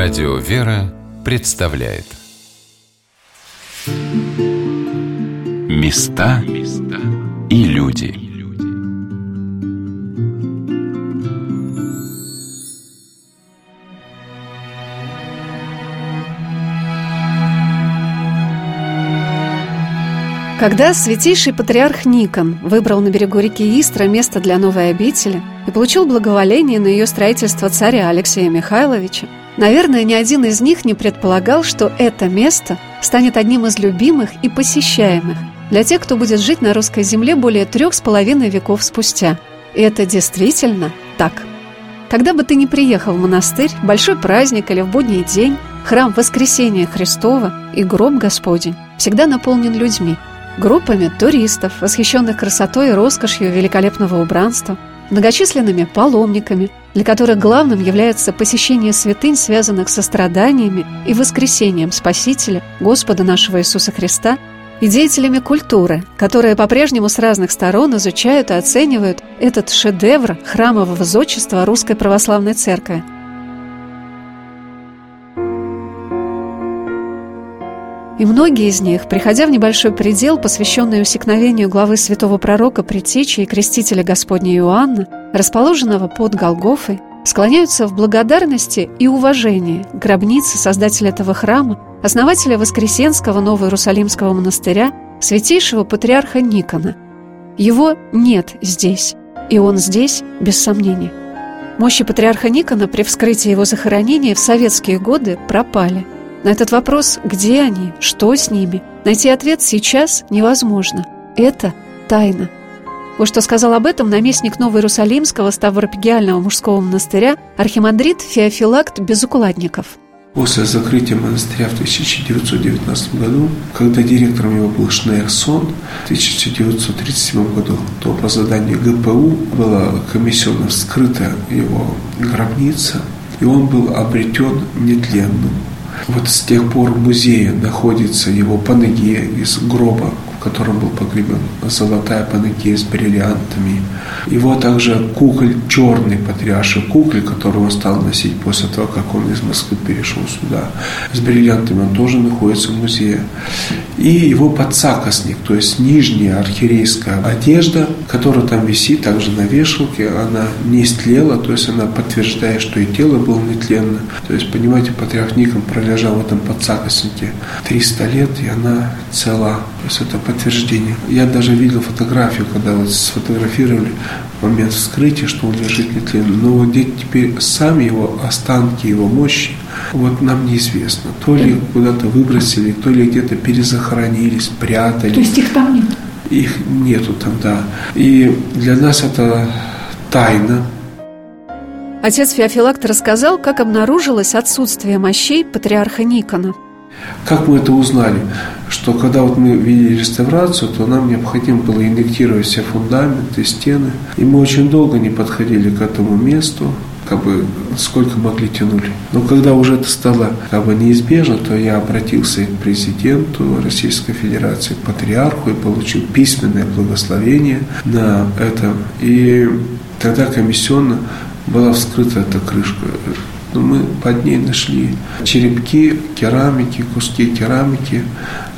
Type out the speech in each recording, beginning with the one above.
Радио «Вера» представляет. Места и люди. Когда святейший патриарх Никон выбрал на берегу реки Истра место для новой обители и получил благоволение на ее строительство царя Алексея Михайловича, Наверное, ни один из них не предполагал, что это место станет одним из любимых и посещаемых для тех, кто будет жить на русской земле более трех с половиной веков спустя. И это действительно так. Когда бы ты ни приехал в монастырь, большой праздник или в будний день, храм Воскресения Христова и гроб Господень всегда наполнен людьми, группами туристов, восхищенных красотой и роскошью великолепного убранства, многочисленными паломниками, для которых главным является посещение святынь, связанных со страданиями и воскресением Спасителя, Господа нашего Иисуса Христа, и деятелями культуры, которые по-прежнему с разных сторон изучают и оценивают этот шедевр храмового зодчества Русской Православной Церкви – И многие из них, приходя в небольшой предел, посвященный усекновению главы святого пророка Притечи и крестителя Господня Иоанна, расположенного под Голгофой, склоняются в благодарности и уважении к гробнице создателя этого храма, основателя Воскресенского Новоиерусалимского монастыря, святейшего патриарха Никона. Его нет здесь, и он здесь без сомнения. Мощи патриарха Никона при вскрытии его захоронения в советские годы пропали – на этот вопрос, где они, что с ними, найти ответ сейчас невозможно. Это тайна. Вот что сказал об этом наместник Новоиерусалимского Ставропигиального мужского монастыря архимандрит Феофилакт Безукладников. После закрытия монастыря в 1919 году, когда директором его был Шнейрсон, в 1937 году, то по заданию ГПУ была комиссионно вскрыта его гробница, и он был обретен нетленным. Вот с тех пор в музее находится его панегия из гроба в котором был погребен золотая панагия с бриллиантами. Его также куколь, черный патриарший куколь, который он стал носить после того, как он из Москвы перешел сюда, с бриллиантами, он тоже находится в музее. И его подсакосник, то есть нижняя архиерейская одежда, которая там висит также на вешалке, она не истлела, то есть она подтверждает, что и тело было нетленно. То есть, понимаете, патриарх Никон пролежал в этом подсакоснике 300 лет, и она цела. То есть это подтверждение. Я даже видел фотографию, когда вот сфотографировали момент вскрытия, что он лежит нетленно. Но вот где теперь сами его останки, его мощи, вот нам неизвестно. То ли куда-то выбросили, то ли где-то перезахоронились, прятали. То есть их там нет? Их нету там, да. И для нас это тайна. Отец Феофилакт рассказал, как обнаружилось отсутствие мощей патриарха Никона – как мы это узнали? Что когда вот мы видели реставрацию, то нам необходимо было инъектировать все фундаменты, стены. И мы очень долго не подходили к этому месту, как бы сколько могли тянули. Но когда уже это стало как бы неизбежно, то я обратился к президенту Российской Федерации, к патриарху и получил письменное благословение на это. И тогда комиссионно была вскрыта эта крышка но мы под ней нашли черепки, керамики, куски керамики,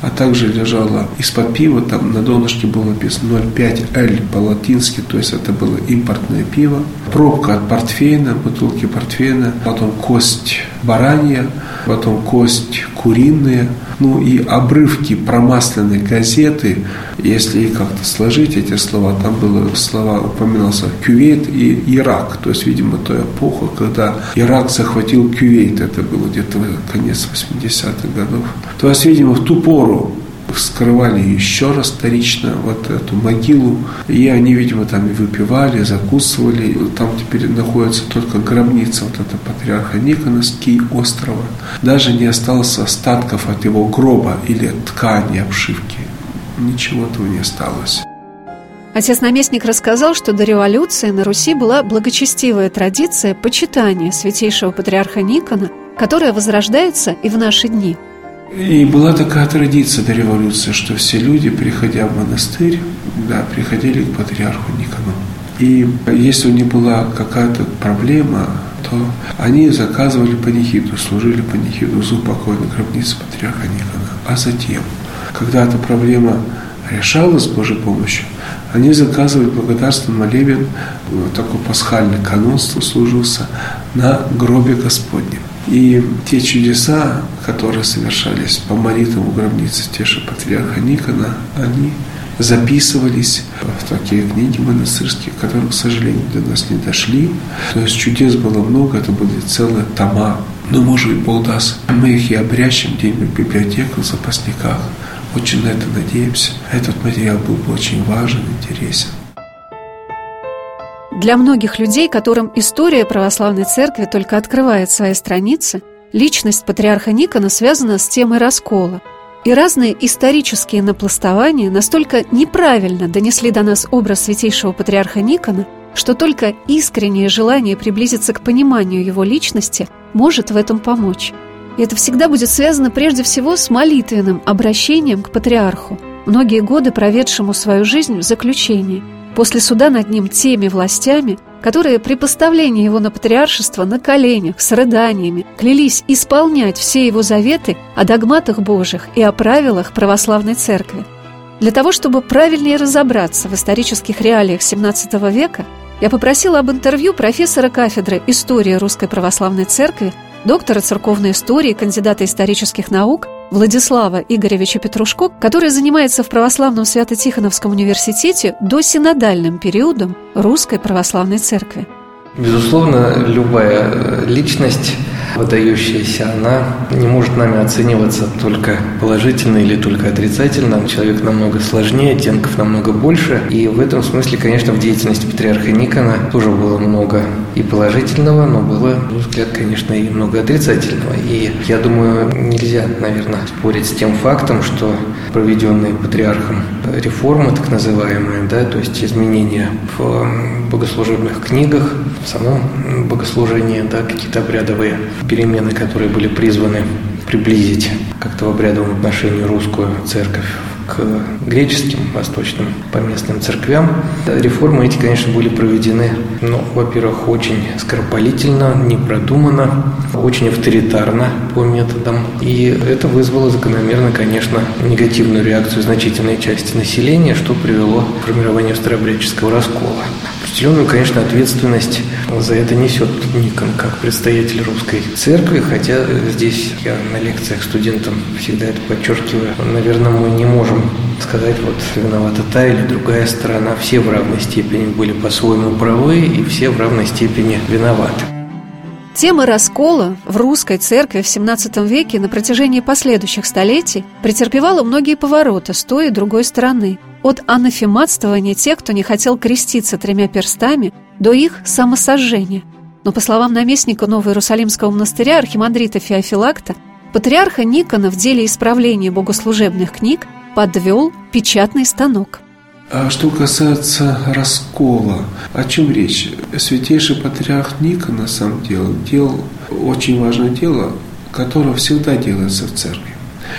а также лежало из-под пива, там на донышке было написано 0,5L по-латински, то есть это было импортное пиво. Пробка от портфейна, бутылки портфейна, потом кость баранья, потом кость куриная, ну и обрывки промасленной газеты, если как-то сложить эти слова, там было слова, упоминался Кювейт и Ирак, то есть, видимо, то эпоха, когда Ирак захватил Кювейт, это было где-то конец 80-х годов. То есть, видимо, в ту пору вскрывали еще раз вторично вот эту могилу, и они, видимо, там и выпивали, закусывали. Там теперь находится только гробница вот этого патриарха Никона с острова. Даже не осталось остатков от его гроба или ткани, обшивки. Ничего этого не осталось. Отец-наместник рассказал, что до революции на Руси была благочестивая традиция почитания святейшего патриарха Никона, которая возрождается и в наши дни – и была такая традиция до революции, что все люди, приходя в монастырь, да, приходили к патриарху Никону. И если у них была какая-то проблема, то они заказывали панихиду, служили панихиду за упокойной гробницы патриарха Никона. А затем, когда эта проблема решалась с Божьей помощью, они заказывали благодарственный молебен, такой пасхальный канон служился на гробе Господнем. И те чудеса, которые совершались по молитвам в гробнице Теша Патриарха Никона, они записывались в такие книги монастырские, которые, к сожалению, до нас не дошли. То есть чудес было много, это были целые тома. Но, может быть, Бог даст, мы их и обрящем где-нибудь в библиотеку, в запасниках. Очень на это надеемся. Этот материал был бы очень важен, интересен. Для многих людей, которым история православной церкви только открывает свои страницы, личность патриарха Никона связана с темой раскола. И разные исторические напластования настолько неправильно донесли до нас образ святейшего патриарха Никона, что только искреннее желание приблизиться к пониманию его личности может в этом помочь. И это всегда будет связано прежде всего с молитвенным обращением к патриарху, многие годы проведшему свою жизнь в заключении – после суда над ним теми властями, которые при поставлении его на патриаршество на коленях с рыданиями клялись исполнять все его заветы о догматах Божьих и о правилах православной церкви. Для того, чтобы правильнее разобраться в исторических реалиях XVII века, я попросила об интервью профессора кафедры истории Русской Православной Церкви, доктора церковной истории, кандидата исторических наук Владислава Игоревича Петрушко, который занимается в Православном Свято-Тихоновском университете до синодальным периодом Русской Православной Церкви. Безусловно, любая личность выдающаяся, она не может нами оцениваться только положительно или только отрицательно. Человек намного сложнее, оттенков намного больше. И в этом смысле, конечно, в деятельности патриарха Никона тоже было много и положительного, но было, на мой взгляд, конечно, и много отрицательного. И я думаю, нельзя, наверное, спорить с тем фактом, что проведенные патриархом реформы, так называемые, да, то есть изменения в богослужебных книгах, в самом богослужении, да, какие-то обрядовые перемены, которые были призваны приблизить как-то в обрядовом отношении русскую церковь к греческим, восточным, поместным церквям. Реформы эти, конечно, были проведены, ну, во-первых, очень скоропалительно, непродуманно, очень авторитарно по методам. И это вызвало закономерно, конечно, негативную реакцию значительной части населения, что привело к формированию старообрядческого раскола. Определенную, конечно, ответственность за это несет Никон как представитель русской церкви, хотя здесь я на лекциях студентам всегда это подчеркиваю. Наверное, мы не можем сказать, вот виновата та или другая сторона. Все в равной степени были по-своему правы и все в равной степени виноваты. Тема раскола в русской церкви в XVII веке на протяжении последующих столетий претерпевала многие повороты с той и другой стороны – от анафематствования тех, кто не хотел креститься тремя перстами, до их самосожжения. Но, по словам наместника Новоиерусалимского монастыря архимандрита Феофилакта, патриарха Никона в деле исправления богослужебных книг подвел печатный станок. А что касается раскола, о чем речь? Святейший патриарх Ника, на самом деле, делал очень важное дело, которое всегда делается в церкви.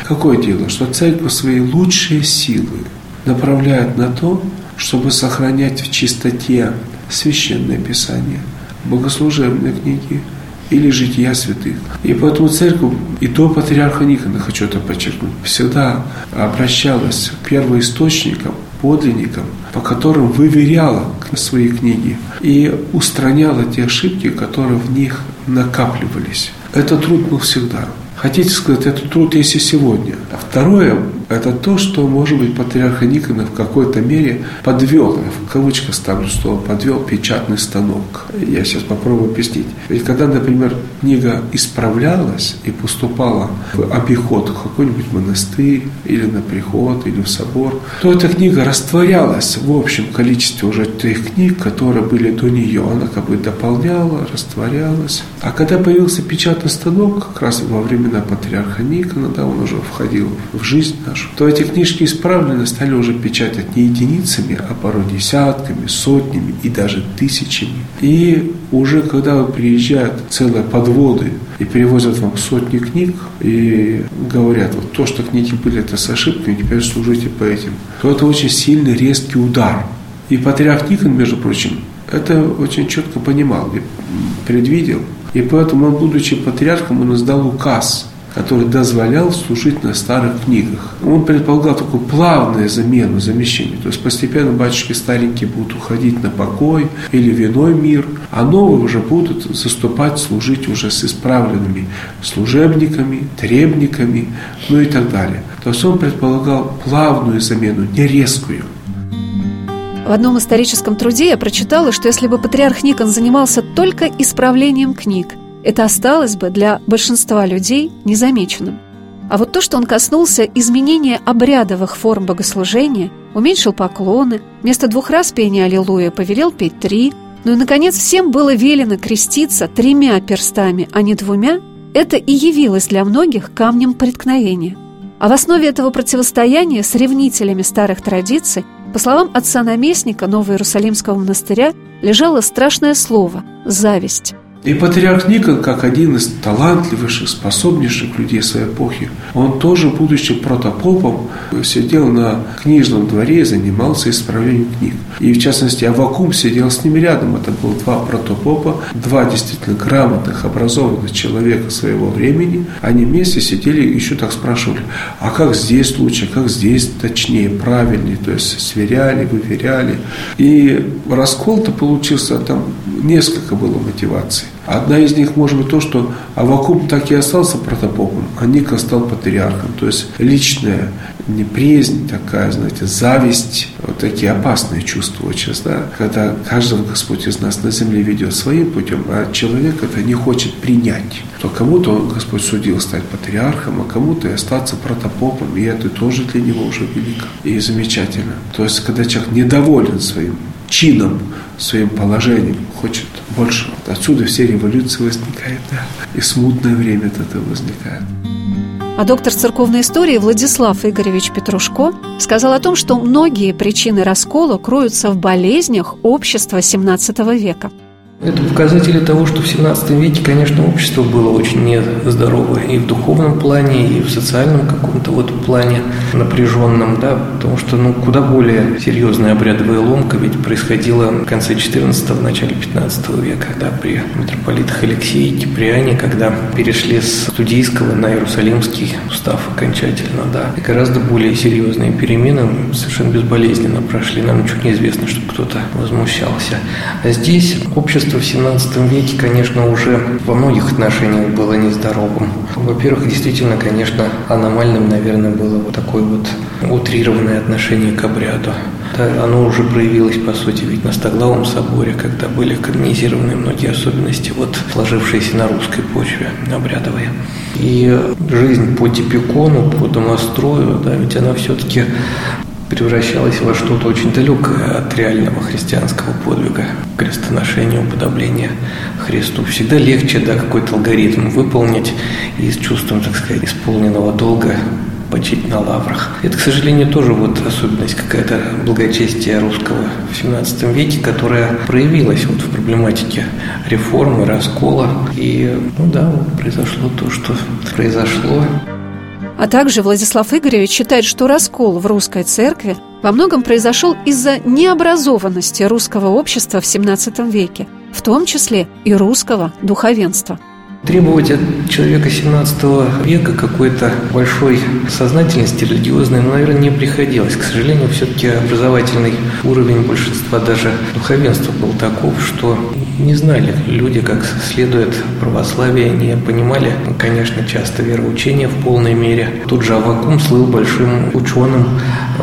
Какое дело? Что церковь свои лучшие силы направляет на то, чтобы сохранять в чистоте священное писание, богослужебные книги или жития святых. И поэтому церковь и до патриарха Никона, хочу это подчеркнуть, всегда обращалась к первоисточникам, подлинникам, по которым выверяла свои книги и устраняла те ошибки, которые в них накапливались. Это труд был всегда. Хотите сказать, этот труд есть и сегодня. А второе, это то, что, может быть, патриарх Никона в какой-то мере подвел, в кавычках ставлю слово, подвел печатный станок. Я сейчас попробую объяснить. Ведь когда, например, книга исправлялась и поступала в обиход в какой-нибудь монастырь, или на приход, или в собор, то эта книга растворялась в общем количестве уже тех книг, которые были до нее. Она как бы дополняла, растворялась. А когда появился печатный станок, как раз во времена патриарха Никона, да, он уже входил в жизнь нашу, нашу, то эти книжки исправлены стали уже печатать не единицами, а порой десятками, сотнями и даже тысячами. И уже когда приезжают целые подводы и перевозят вам сотни книг и говорят, вот то, что книги были, это с ошибками, теперь служите по этим, то это очень сильный резкий удар. И патриарх Никон, между прочим, это очень четко понимал и предвидел. И поэтому он, будучи патриархом, он издал указ – который дозволял служить на старых книгах. Он предполагал такую плавную замену, замещение. То есть постепенно батюшки старенькие будут уходить на покой или в иной мир, а новые уже будут заступать, служить уже с исправленными служебниками, требниками, ну и так далее. То есть он предполагал плавную замену, не резкую. В одном историческом труде я прочитала, что если бы патриарх Никон занимался только исправлением книг, это осталось бы для большинства людей незамеченным. А вот то, что он коснулся изменения обрядовых форм богослужения, уменьшил поклоны, вместо двух раз пения «Аллилуйя» повелел петь три, ну и, наконец, всем было велено креститься тремя перстами, а не двумя, это и явилось для многих камнем преткновения. А в основе этого противостояния с ревнителями старых традиций, по словам отца-наместника Новоиерусалимского монастыря, лежало страшное слово – зависть. И патриарх Никон, как один из талантливейших, способнейших людей своей эпохи, он тоже, будучи протопопом, сидел на книжном дворе и занимался исправлением книг. И, в частности, Авакум сидел с ним рядом. Это было два протопопа, два действительно грамотных, образованных человека своего времени. Они вместе сидели и еще так спрашивали, а как здесь лучше, как здесь точнее, правильнее, то есть сверяли, выверяли. И раскол-то получился, там несколько было мотиваций. Одна из них может быть то, что Авакум так и остался протопопом, а Ника стал патриархом. То есть личная неприязнь такая, знаете, зависть, вот такие опасные чувства очень, да, когда каждого Господь из нас на земле ведет своим путем, а человек это не хочет принять. То кому-то Господь судил стать патриархом, а кому-то и остаться протопопом, и это тоже для него уже велико и замечательно. То есть, когда человек недоволен своим чином, своим положением, хочет больше. Отсюда все революции возникают, да. И смутное время от этого возникает. А доктор церковной истории Владислав Игоревич Петрушко сказал о том, что многие причины раскола кроются в болезнях общества XVII века – это показатели того, что в 17 веке, конечно, общество было очень нездоровое и в духовном плане, и в социальном каком-то вот плане напряженном, да, потому что, ну, куда более серьезная обрядовая ломка ведь происходила в конце 14-го, в начале 15 века, да, при митрополитах Алексее и Киприане, когда перешли с студийского на иерусалимский устав окончательно, да, и гораздо более серьезные перемены совершенно безболезненно прошли, нам ничего не известно, чтобы кто-то возмущался. А здесь общество общество в 17 веке, конечно, уже во многих отношениях было нездоровым. Во-первых, действительно, конечно, аномальным, наверное, было вот такое вот утрированное отношение к обряду. Да, оно уже проявилось, по сути, ведь на Стоглавом соборе, когда были канонизированы многие особенности, вот сложившиеся на русской почве обрядовые. И жизнь по типикону, по домострою, да, ведь она все-таки превращалась во что-то очень далекое от реального христианского подвига, крестоношения, уподобления Христу. Всегда легче да, какой-то алгоритм выполнить и с чувством, так сказать, исполненного долга почить на лаврах. Это, к сожалению, тоже вот особенность какая-то благочестия русского в 17 веке, которая проявилась вот в проблематике реформы, раскола. И, ну да, вот произошло то, что произошло. А также Владислав Игоревич считает, что раскол в русской церкви во многом произошел из-за необразованности русского общества в XVII веке, в том числе и русского духовенства – Требовать от человека 17 века какой-то большой сознательности религиозной, ну, наверное, не приходилось. К сожалению, все-таки образовательный уровень большинства даже духовенства был таков, что не знали люди, как следует православие, не понимали, конечно, часто вероучения в полной мере. Тут же Авакум слыл большим ученым,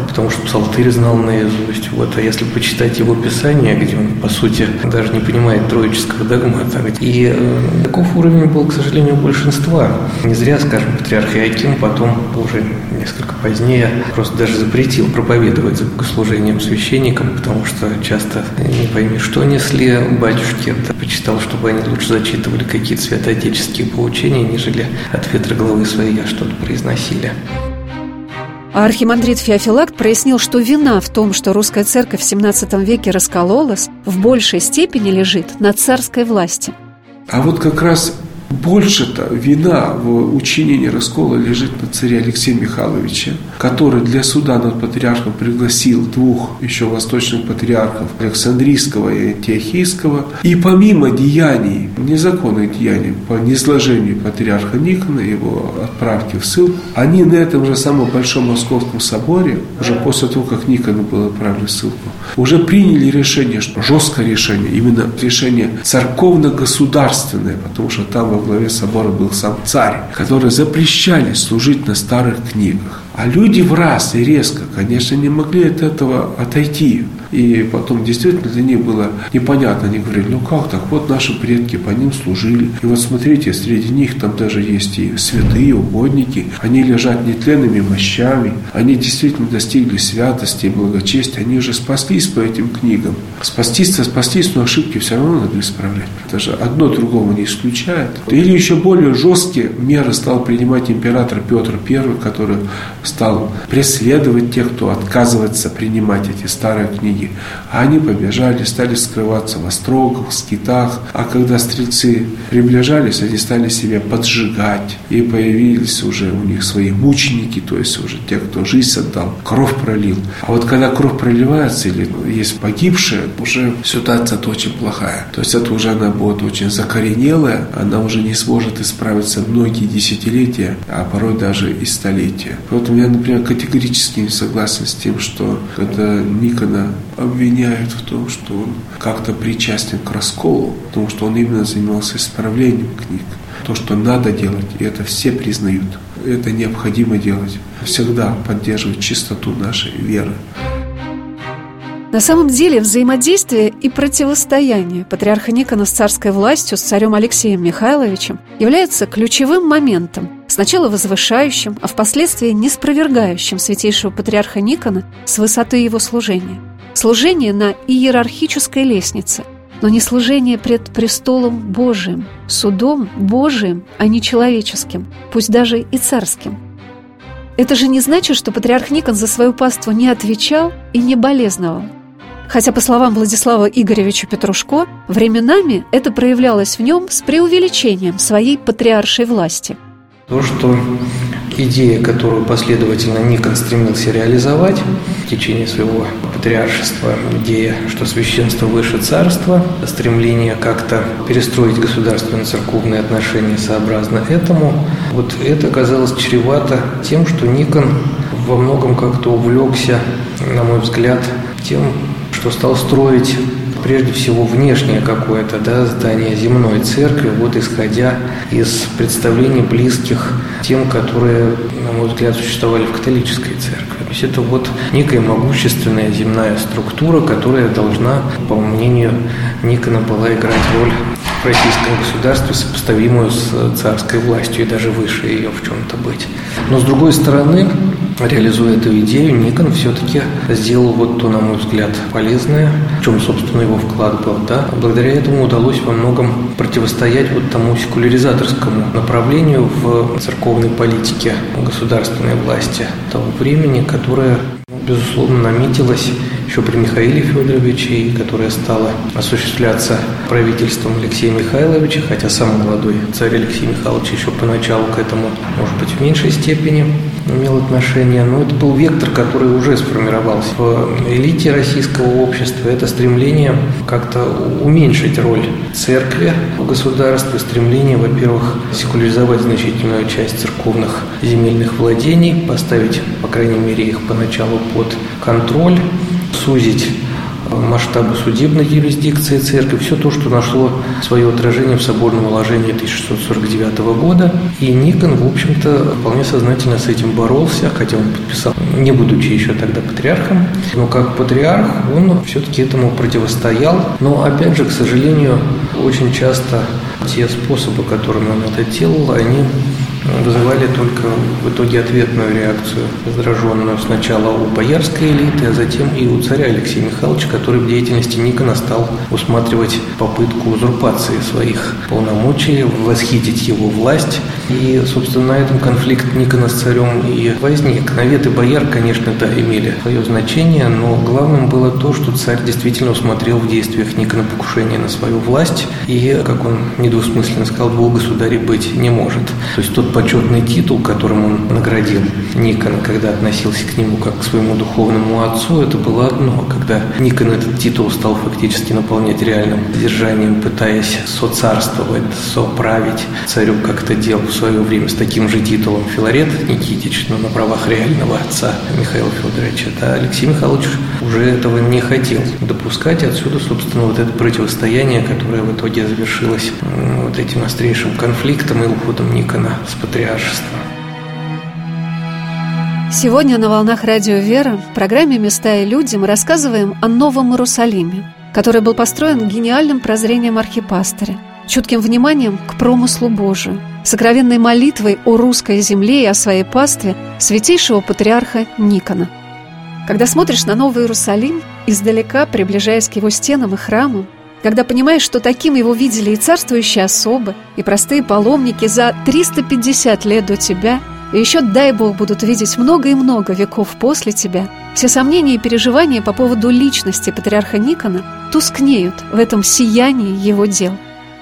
потому что псалтырь знал наизусть. Вот, а если почитать его писание, где он, по сути, даже не понимает троического догмата, и э, таков уровень был, к сожалению, большинства. Не зря, скажем, патриарх Иаким потом, уже несколько позднее, просто даже запретил проповедовать за богослужением священникам, потому что часто не пойми, что несли батюшки. Да, почитал, чтобы они лучше зачитывали какие-то святоотеческие поучения, нежели от ветра главы своей что-то произносили. Архимандрит Феофилакт прояснил, что вина в том, что русская церковь в XVII веке раскололась, в большей степени лежит на царской власти. А вот как раз больше-то вина в учинении раскола лежит на царе Алексея Михайловича, который для суда над патриархом пригласил двух еще восточных патриархов Александрийского и Антиохийского. И помимо деяний, незаконных деяний по низложению патриарха Никона, его отправки в ссылку, они на этом же самом Большом Московском соборе, уже после того, как Никона был отправлен в ссылку, уже приняли решение, что жесткое решение, именно решение церковно-государственное, потому что там во главе собора был сам царь, который запрещали служить на старых книгах. А люди в раз и резко, конечно, не могли от этого отойти. И потом действительно для них было непонятно. Они говорили, ну как так, вот наши предки по ним служили. И вот смотрите, среди них там даже есть и святые, угодники. Они лежат нетленными мощами. Они действительно достигли святости и благочестия. Они уже спаслись по этим книгам. Спастись-то спастись, но ошибки все равно надо исправлять. Даже одно другого не исключает. Или еще более жесткие меры стал принимать император Петр I, который стал преследовать тех, кто отказывается принимать эти старые книги. А они побежали, стали скрываться в острогах, в скитах. А когда стрельцы приближались, они стали себя поджигать. И появились уже у них свои мученики, то есть уже те, кто жизнь отдал, кровь пролил. А вот когда кровь проливается или есть погибшие, уже ситуация очень плохая. То есть это уже она будет очень закоренелая, она уже не сможет исправиться многие десятилетия, а порой даже и столетия. Поэтому я, например, категорически не согласен с тем, что когда Никона обвиняют в том, что он как-то причастен к расколу, потому что он именно занимался исправлением книг. То, что надо делать, и это все признают. Это необходимо делать. Всегда поддерживать чистоту нашей веры. На самом деле взаимодействие и противостояние патриарха Никона с царской властью, с царем Алексеем Михайловичем является ключевым моментом, сначала возвышающим, а впоследствии неспровергающим святейшего патриарха Никона с высоты его служения. Служение на иерархической лестнице, но не служение пред престолом Божиим, судом Божиим, а не человеческим, пусть даже и царским. Это же не значит, что патриарх Никон за свою паству не отвечал и не болезновал. Хотя, по словам Владислава Игоревича Петрушко, временами это проявлялось в нем с преувеличением своей патриаршей власти. То, что идея, которую последовательно Никон стремился реализовать в течение своего патриаршества, идея, что священство выше царства, стремление как-то перестроить государственно-церковные отношения сообразно этому, вот это казалось чревато тем, что Никон во многом как-то увлекся, на мой взгляд, тем, что стал строить прежде всего внешнее какое-то да, здание земной церкви, вот исходя из представлений близких тем, которые, на мой взгляд, существовали в католической церкви. То есть это вот некая могущественная земная структура, которая должна, по мнению Никона, была играть роль в российском государстве, сопоставимую с царской властью и даже выше ее в чем-то быть. Но с другой стороны, реализуя эту идею, Никон все-таки сделал вот то, на мой взгляд, полезное, в чем, собственно, его вклад был. Да? Благодаря этому удалось во многом противостоять вот тому секуляризаторскому направлению в церковной политике государственной власти того времени, которое безусловно, наметилась еще при Михаиле Федоровиче, и которая стала осуществляться правительством Алексея Михайловича, хотя сам молодой царь Алексей Михайлович еще поначалу к этому, может быть, в меньшей степени имел отношение, но это был вектор, который уже сформировался в элите российского общества. Это стремление как-то уменьшить роль церкви в государстве, стремление, во-первых, секуляризовать значительную часть церковных земельных владений, поставить, по крайней мере, их поначалу под контроль, сузить масштабы судебной юрисдикции церкви, все то, что нашло свое отражение в соборном уложении 1649 года. И Никон, в общем-то, вполне сознательно с этим боролся, хотя он подписал, не будучи еще тогда патриархом, но как патриарх он все-таки этому противостоял. Но, опять же, к сожалению, очень часто те способы, которыми он это делал, они вызывали только в итоге ответную реакцию, раздраженную сначала у боярской элиты, а затем и у царя Алексея Михайловича, который в деятельности Никона стал усматривать попытку узурпации своих полномочий, восхитить его власть. И, собственно, на этом конфликт Никона с царем и возник. Наветы бояр, конечно, да, имели свое значение, но главным было то, что царь действительно усмотрел в действиях Никона покушение на свою власть, и, как он недвусмысленно сказал, двух государей быть не может. То есть тот почетный титул, которым он наградил Никона, когда относился к нему как к своему духовному отцу, это было одно. Когда Никон этот титул стал фактически наполнять реальным содержанием, пытаясь соцарствовать, соправить царю, как это делал в свое время с таким же титулом Филарет Никитич, но на правах реального отца Михаила Федоровича, да, Алексей Михайлович уже этого не хотел допускать. Отсюда, собственно, вот это противостояние, которое в итоге завершилось вот этим острейшим конфликтом и уходом Никона с патриаршества. Сегодня на «Волнах Радио Вера» в программе «Места и люди» мы рассказываем о Новом Иерусалиме, который был построен гениальным прозрением архипастыря, чутким вниманием к промыслу Божию, сокровенной молитвой о русской земле и о своей пастве святейшего патриарха Никона. Когда смотришь на Новый Иерусалим, издалека приближаясь к его стенам и храмам, когда понимаешь, что таким его видели и царствующие особы, и простые паломники за 350 лет до тебя – и еще, дай Бог, будут видеть много и много веков после тебя. Все сомнения и переживания по поводу личности патриарха Никона тускнеют в этом сиянии его дел.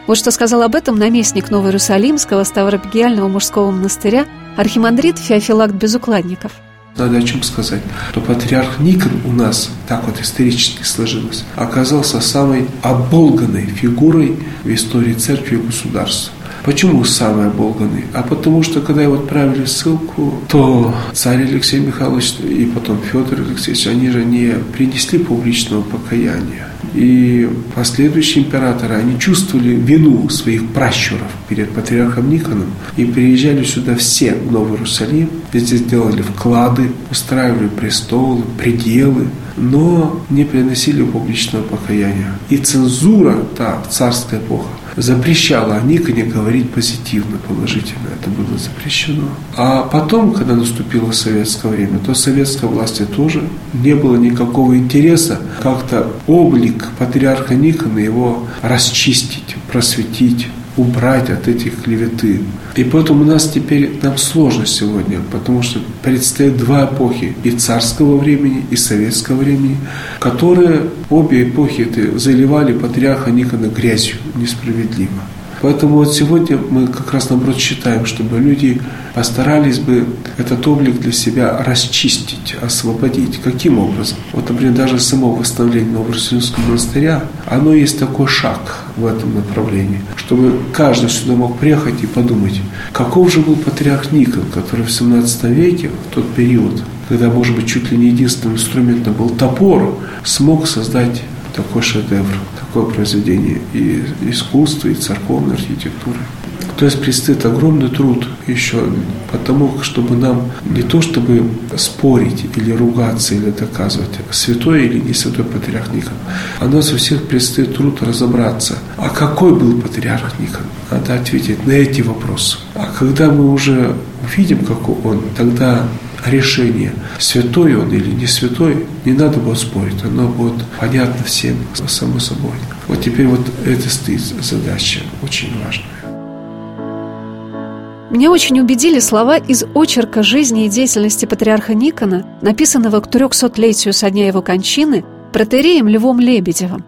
Вот что сказал об этом наместник Новоиерусалимского Ставропигиального мужского монастыря архимандрит Феофилакт Безукладников – надо о чем сказать, то патриарх Никон у нас, так вот исторически сложилось, оказался самой оболганной фигурой в истории церкви и государства. Почему самый оболганный? А потому что, когда его отправили в ссылку, то царь Алексей Михайлович и потом Федор Алексеевич, они же не принесли публичного покаяния. И последующие императоры, они чувствовали вину своих пращуров перед патриархом Никоном и приезжали сюда все в Новый Иерусалим, здесь делали вклады, устраивали престолы, пределы, но не приносили публичного покаяния. И цензура, та царская эпоха, запрещала Никоне говорить позитивно, положительно. Это было запрещено. А потом, когда наступило советское время, то советской власти тоже не было никакого интереса как-то облик патриарха Никона его расчистить, просветить, убрать от этих клеветы. И поэтому у нас теперь нам сложно сегодня, потому что предстоят два эпохи, и царского времени, и советского времени, которые обе эпохи это заливали патриарха Никона грязью несправедливо. Поэтому вот сегодня мы как раз наоборот считаем, чтобы люди постарались бы этот облик для себя расчистить, освободить. Каким образом? Вот, например, даже само восстановление Новороссийского монастыря, оно есть такой шаг в этом направлении, чтобы каждый сюда мог приехать и подумать, каков же был патриарх Никон, который в 17 веке, в тот период, когда, может быть, чуть ли не единственным инструментом был топор, смог создать такой шедевр, такое произведение и искусства, и церковной архитектуры. То есть предстоит огромный труд еще потому, чтобы нам не то чтобы спорить или ругаться или доказывать, святой или не святой патриарх Никон, а нас у всех предстоит труд разобраться, а какой был патриарх Никон? Надо ответить на эти вопросы. А когда мы уже увидим, какой он, тогда решение, святой он или не святой, не надо будет спорить, оно будет понятно всем, само собой. Вот теперь вот это стоит задача очень важная. Меня очень убедили слова из очерка жизни и деятельности патриарха Никона, написанного к 300-летию со дня его кончины протереем Львом Лебедевым.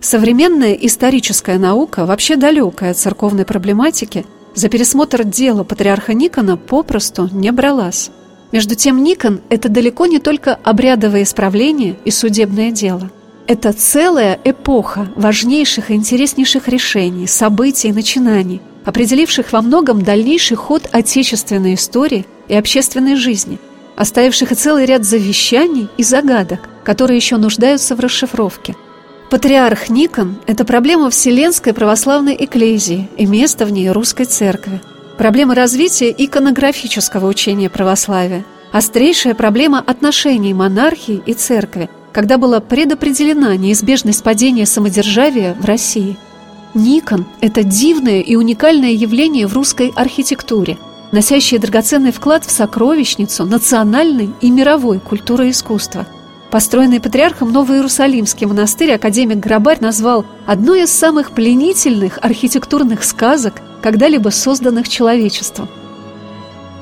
Современная историческая наука, вообще далекая от церковной проблематики, за пересмотр дела патриарха Никона попросту не бралась. Между тем Никон – это далеко не только обрядовое исправление и судебное дело. Это целая эпоха важнейших и интереснейших решений, событий и начинаний, определивших во многом дальнейший ход отечественной истории и общественной жизни, оставивших и целый ряд завещаний и загадок, которые еще нуждаются в расшифровке. Патриарх Никон – это проблема Вселенской православной экклезии и место в ней русской церкви – Проблема развития иконографического учения православия. Острейшая проблема отношений монархии и церкви, когда была предопределена неизбежность падения самодержавия в России. Никон – это дивное и уникальное явление в русской архитектуре. носящие драгоценный вклад в сокровищницу национальной и мировой культуры и искусства. Построенный патриархом Новый Иерусалимский монастырь академик Грабарь назвал одной из самых пленительных архитектурных сказок, когда-либо созданных человечеством.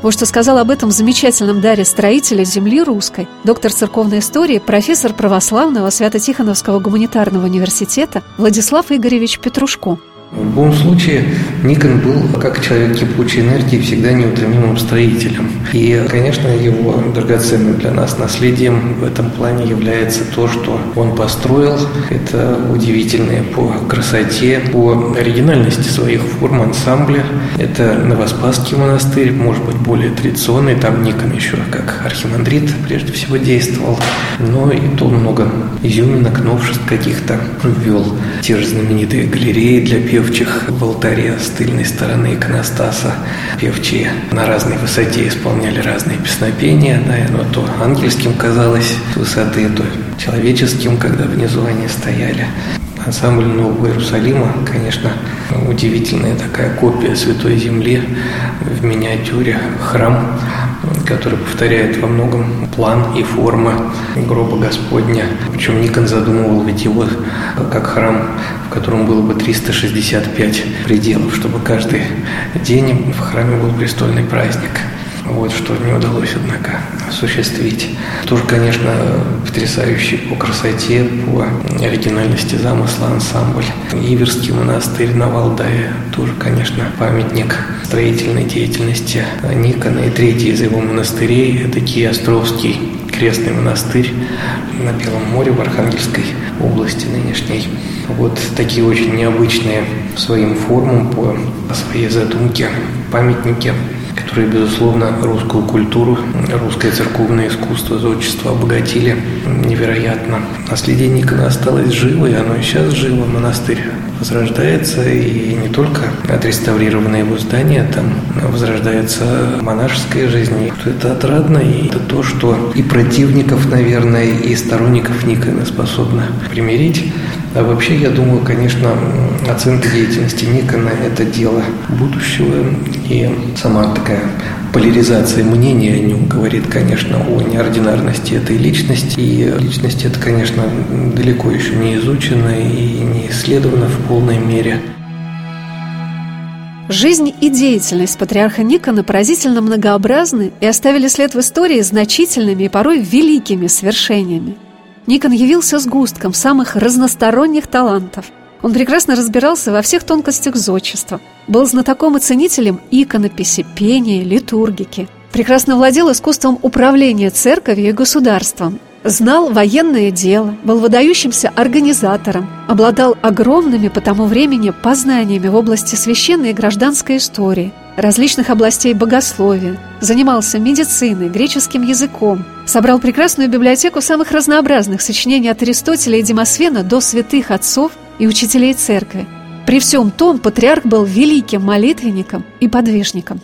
Вот что сказал об этом замечательном даре строителя земли русской, доктор церковной истории, профессор православного Свято-Тихоновского гуманитарного университета Владислав Игоревич Петрушко – в любом случае, Никон был, как человек кипучей энергии, всегда неутомимым строителем. И, конечно, его драгоценным для нас наследием в этом плане является то, что он построил. Это удивительные по красоте, по оригинальности своих форм ансамбля. Это Новоспасский монастырь, может быть, более традиционный. Там Никон еще как архимандрит прежде всего действовал. Но и то много изюминок, новшеств каких-то ввел. Те же знаменитые галереи для певчих в алтаре с тыльной стороны иконостаса. Певчие на разной высоте исполняли разные песнопения, да, оно то ангельским казалось с высоты, то человеческим, когда внизу они стояли. Ансамбль Нового Иерусалима, конечно, удивительная такая копия Святой Земли в миниатюре, храм, который повторяет во многом план и формы гроба Господня. Причем Никон задумывал ведь его как храм, в котором было бы 365 пределов, чтобы каждый день в храме был престольный праздник. Вот что не удалось, однако, осуществить. Тоже, конечно, потрясающий по красоте, по оригинальности замысла ансамбль. Иверский монастырь на Валдае тоже, конечно, памятник строительной деятельности Никона. И третий из его монастырей – это Киостровский крестный монастырь на Белом море в Архангельской области нынешней. Вот такие очень необычные своим формам, по своей задумке памятники которые, безусловно, русскую культуру, русское церковное искусство, зодчество обогатили невероятно. Наследие Никона осталось живо, и оно и сейчас живо. Монастырь возрождается, и не только отреставрированные его здания, там возрождается монашеская жизнь. Это отрадно, и это то, что и противников, наверное, и сторонников Никона способно примирить. А вообще, я думаю, конечно, оценка деятельности Никона – это дело будущего, и сама такая поляризация мнения о нем говорит, конечно, о неординарности этой личности. И личность это, конечно, далеко еще не изучена и не исследована в полной мере. Жизнь и деятельность патриарха Никона поразительно многообразны и оставили след в истории значительными и порой великими свершениями. Никон явился сгустком самых разносторонних талантов. Он прекрасно разбирался во всех тонкостях зодчества – был знатоком и ценителем иконописи, пения, литургики. Прекрасно владел искусством управления церковью и государством. Знал военное дело, был выдающимся организатором, обладал огромными по тому времени познаниями в области священной и гражданской истории, различных областей богословия, занимался медициной, греческим языком, собрал прекрасную библиотеку самых разнообразных сочинений от Аристотеля и Демосфена до святых отцов и учителей церкви – при всем том, патриарх был великим молитвенником и подвижником.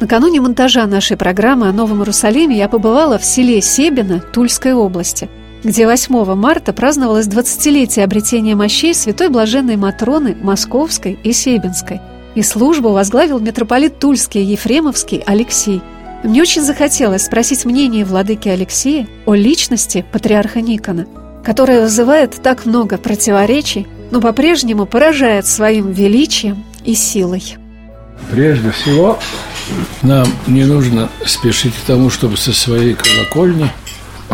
Накануне монтажа нашей программы о Новом Иерусалиме я побывала в селе Себино Тульской области, где 8 марта праздновалось 20-летие обретения мощей святой блаженной Матроны Московской и Себинской. И службу возглавил митрополит Тульский Ефремовский Алексей – мне очень захотелось спросить мнение владыки Алексея о личности патриарха Никона, которая вызывает так много противоречий, но по-прежнему поражает своим величием и силой. Прежде всего, нам не нужно спешить к тому, чтобы со своей колокольни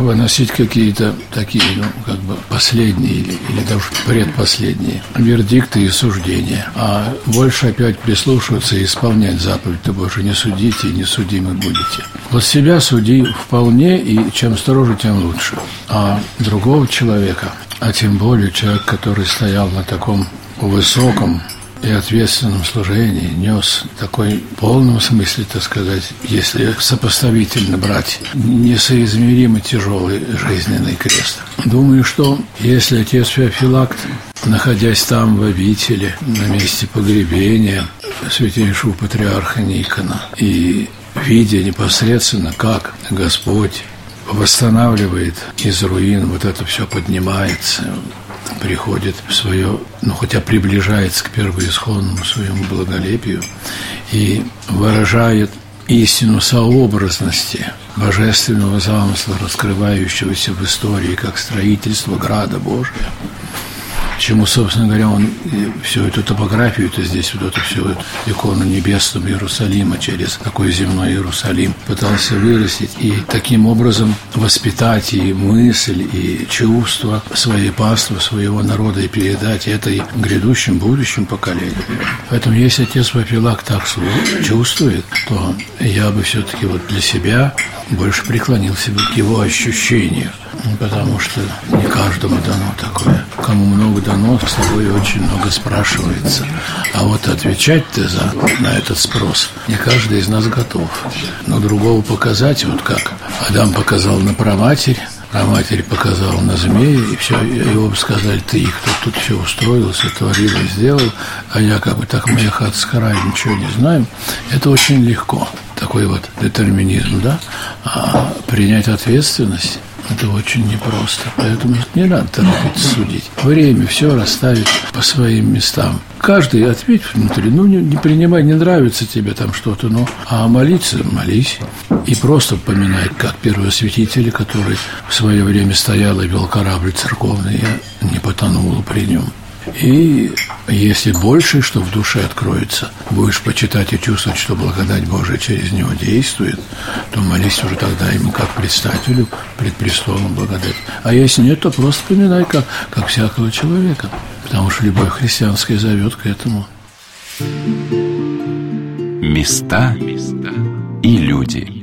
выносить какие-то такие, ну, как бы последние или, или даже предпоследние вердикты и суждения. А больше опять прислушиваться и исполнять заповедь «Ты Боже, не судите, не судимы будете». Вот себя суди вполне, и чем строже, тем лучше. А другого человека, а тем более человек, который стоял на таком высоком и ответственном служении нес такой полном смысле, так сказать, если сопоставительно брать, несоизмеримо тяжелый жизненный крест. Думаю, что если отец Феофилакт, находясь там в обители, на месте погребения святейшего патриарха Никона, и видя непосредственно, как Господь восстанавливает из руин, вот это все поднимается, приходит в свое, ну хотя приближается к первоисходному своему благолепию и выражает истину сообразности божественного замысла, раскрывающегося в истории как строительство Града Божия – чему, собственно говоря, он всю эту топографию, то здесь вот эту всю икону небесного Иерусалима через такой земной Иерусалим пытался вырастить и таким образом воспитать и мысль, и чувство своей паствы, своего народа и передать это и грядущим будущим поколениям. Поэтому если отец Папилак так чувствует, то я бы все-таки вот для себя больше преклонился бы к его ощущениям ну, потому что не каждому дано такое. Кому много дано, с тобой очень много спрашивается. А вот отвечать ты за, на этот спрос не каждый из нас готов. Но другого показать, вот как Адам показал на проматерь, а матерь показала на змея, и все, его бы сказали, ты кто тут все устроил, сотворил и сделал, а я как бы так моя хата с ничего не знаю. Это очень легко, такой вот детерминизм, да? А принять ответственность это очень непросто. Поэтому не надо торопиться судить. Время все расставить по своим местам. Каждый ответь внутри. Ну, не, не принимай, не нравится тебе там что-то, ну, а молиться – молись. И просто поминай, как первосвятители, который в свое время стоял и вел корабль церковный, я не потонула при нем. И если больше, что в душе откроется, будешь почитать и чувствовать, что благодать Божия через него действует, то молись уже тогда ему как предстателю пред престолом благодать. А если нет, то просто поминай, как, как всякого человека, потому что любовь христианская зовет к этому. Места и люди.